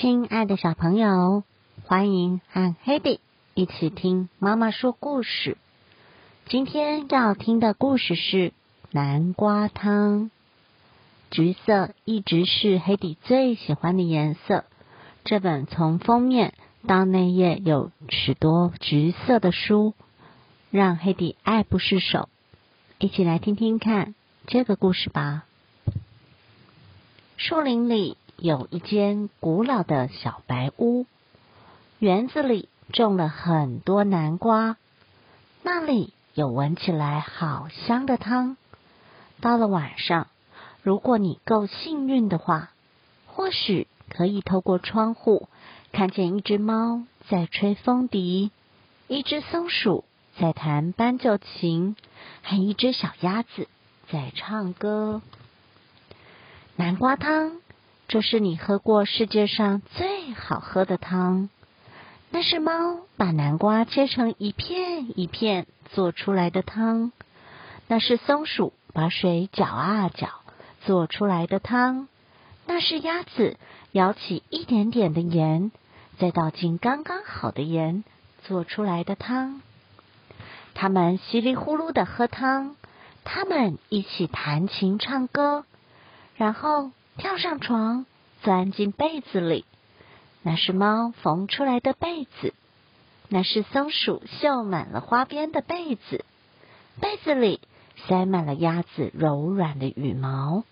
亲爱的小朋友，欢迎和 Hedy 一起听妈妈说故事。今天要听的故事是南瓜汤。橘色一直是 Hedy 最喜欢的颜色。这本从封面到内页有许多橘色的书，让 Hedy 爱不释手。一起来听听看这个故事吧。树林里。有一间古老的小白屋，园子里种了很多南瓜，那里有闻起来好香的汤。到了晚上，如果你够幸运的话，或许可以透过窗户看见一只猫在吹风笛，一只松鼠在弹斑鸠琴，还一只小鸭子在唱歌。南瓜汤。这是你喝过世界上最好喝的汤。那是猫把南瓜切成一片一片做出来的汤。那是松鼠把水搅啊搅做出来的汤。那是鸭子舀起一点点的盐，再倒进刚刚好的盐做出来的汤。他们稀里呼噜的喝汤，他们一起弹琴唱歌，然后。跳上床，钻进被子里。那是猫缝出来的被子，那是松鼠绣满了花边的被子。被子里塞满了鸭子柔软的羽毛。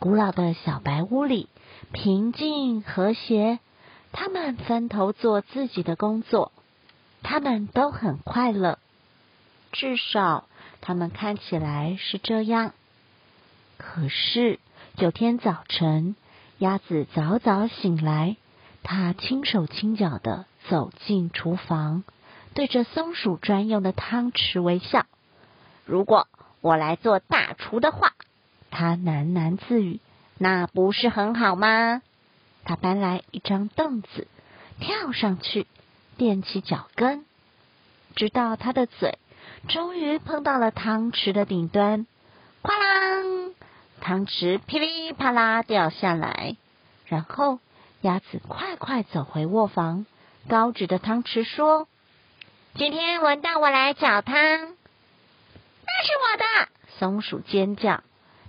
古老的小白屋里平静和谐，他们分头做自己的工作，他们都很快乐，至少他们看起来是这样。可是。有天早晨，鸭子早早醒来，它轻手轻脚的走进厨房，对着松鼠专用的汤匙微笑。如果我来做大厨的话，它喃喃自语，那不是很好吗？它搬来一张凳子，跳上去，踮起脚跟，直到它的嘴终于碰到了汤匙的顶端，哐啷！汤匙噼里啪啦掉下来，然后鸭子快快走回卧房，高举着汤匙说：“今天轮到我来搅汤。”那是我的！松鼠尖叫：“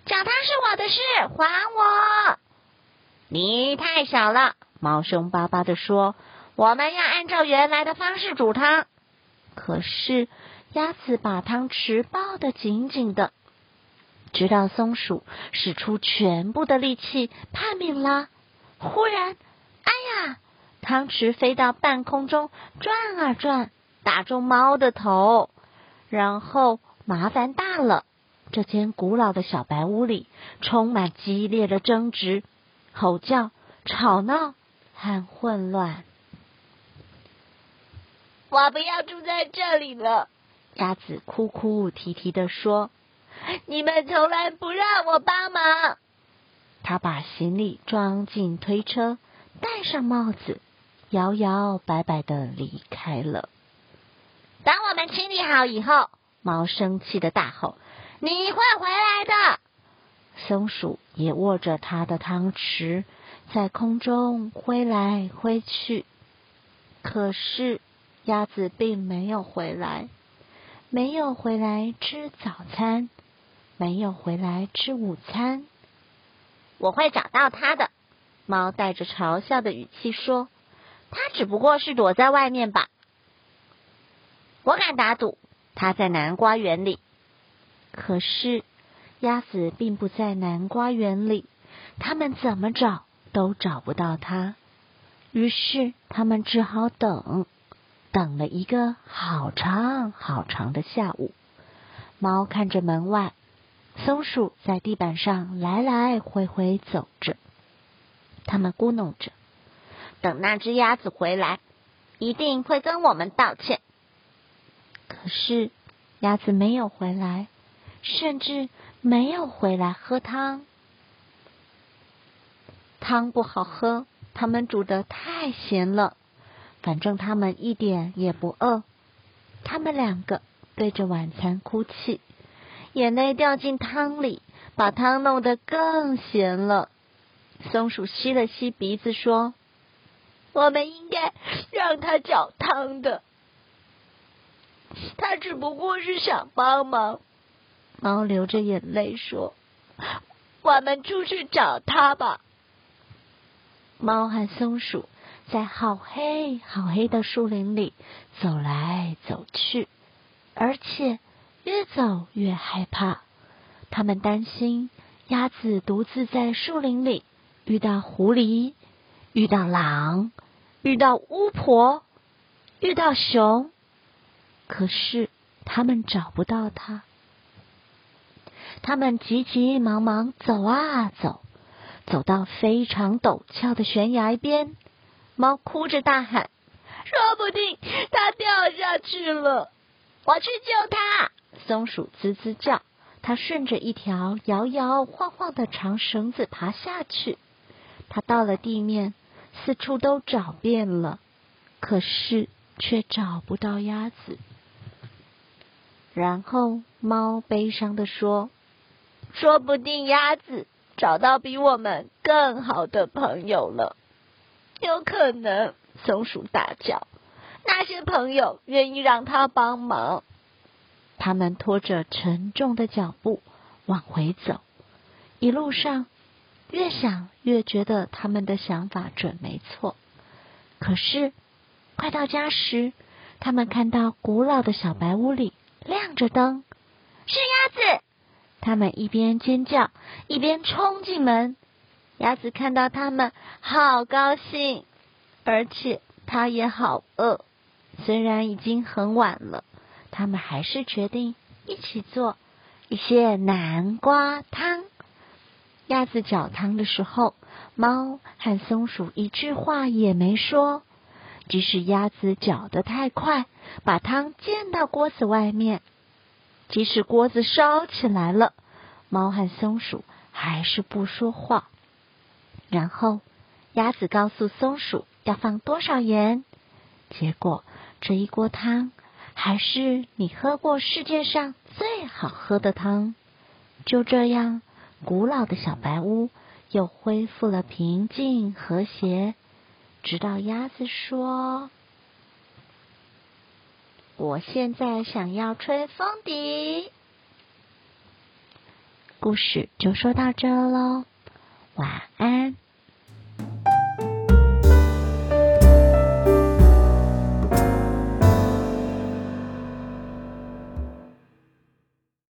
搅汤是我的事，还我！”你太小了，猫凶巴巴的说：“我们要按照原来的方式煮汤。”可是鸭子把汤匙抱得紧紧的。直到松鼠使出全部的力气叛命了，忽然，哎呀！汤匙飞到半空中转啊转，打中猫的头，然后麻烦大了。这间古老的小白屋里充满激烈的争执、吼叫、吵闹和混乱。我不要住在这里了，鸭子哭哭啼啼的说。你们从来不让我帮忙。他把行李装进推车，戴上帽子，摇摇摆摆的离开了。当我们清理好以后，猫生气的大吼：“你会回来的！”松鼠也握着它的汤匙，在空中挥来挥去。可是鸭子并没有回来，没有回来吃早餐。没有回来吃午餐，我会找到他的。猫带着嘲笑的语气说：“他只不过是躲在外面吧。”我敢打赌，他在南瓜园里。可是鸭子并不在南瓜园里，他们怎么找都找不到它。于是他们只好等，等了一个好长好长的下午。猫看着门外。松鼠在地板上来来回回走着，他们咕哝着：“等那只鸭子回来，一定会跟我们道歉。”可是鸭子没有回来，甚至没有回来喝汤。汤不好喝，他们煮的太咸了。反正他们一点也不饿。他们两个对着晚餐哭泣。眼泪掉进汤里，把汤弄得更咸了。松鼠吸了吸鼻子，说：“我们应该让他搅汤的。他只不过是想帮忙。猫流着眼泪说：“我们出去找他吧。”猫和松鼠在好黑好黑的树林里走来走去，而且越走越害怕。他们担心鸭子独自在树林里遇到狐狸、遇到狼、遇到巫婆、遇到熊，可是他们找不到它。他们急急忙忙走啊走，走到非常陡峭的悬崖边，猫哭着大喊：“说不定它掉下去了，我去救它！”松鼠吱吱叫，它顺着一条摇摇晃晃的长绳子爬下去。它到了地面，四处都找遍了，可是却找不到鸭子。然后猫悲伤的说。说不定鸭子找到比我们更好的朋友了，有可能。松鼠大叫：“那些朋友愿意让它帮忙。”他们拖着沉重的脚步往回走，一路上越想越觉得他们的想法准没错。可是快到家时，他们看到古老的小白屋里亮着灯，是鸭子。他们一边尖叫，一边冲进门。鸭子看到他们，好高兴，而且它也好饿。虽然已经很晚了，他们还是决定一起做一些南瓜汤。鸭子搅汤的时候，猫和松鼠一句话也没说。即使鸭子搅得太快，把汤溅到锅子外面。即使锅子烧起来了，猫和松鼠还是不说话。然后，鸭子告诉松鼠要放多少盐。结果，这一锅汤还是你喝过世界上最好喝的汤。就这样，古老的小白屋又恢复了平静和谐。直到鸭子说。我现在想要吹风笛。故事就说到这喽，晚安。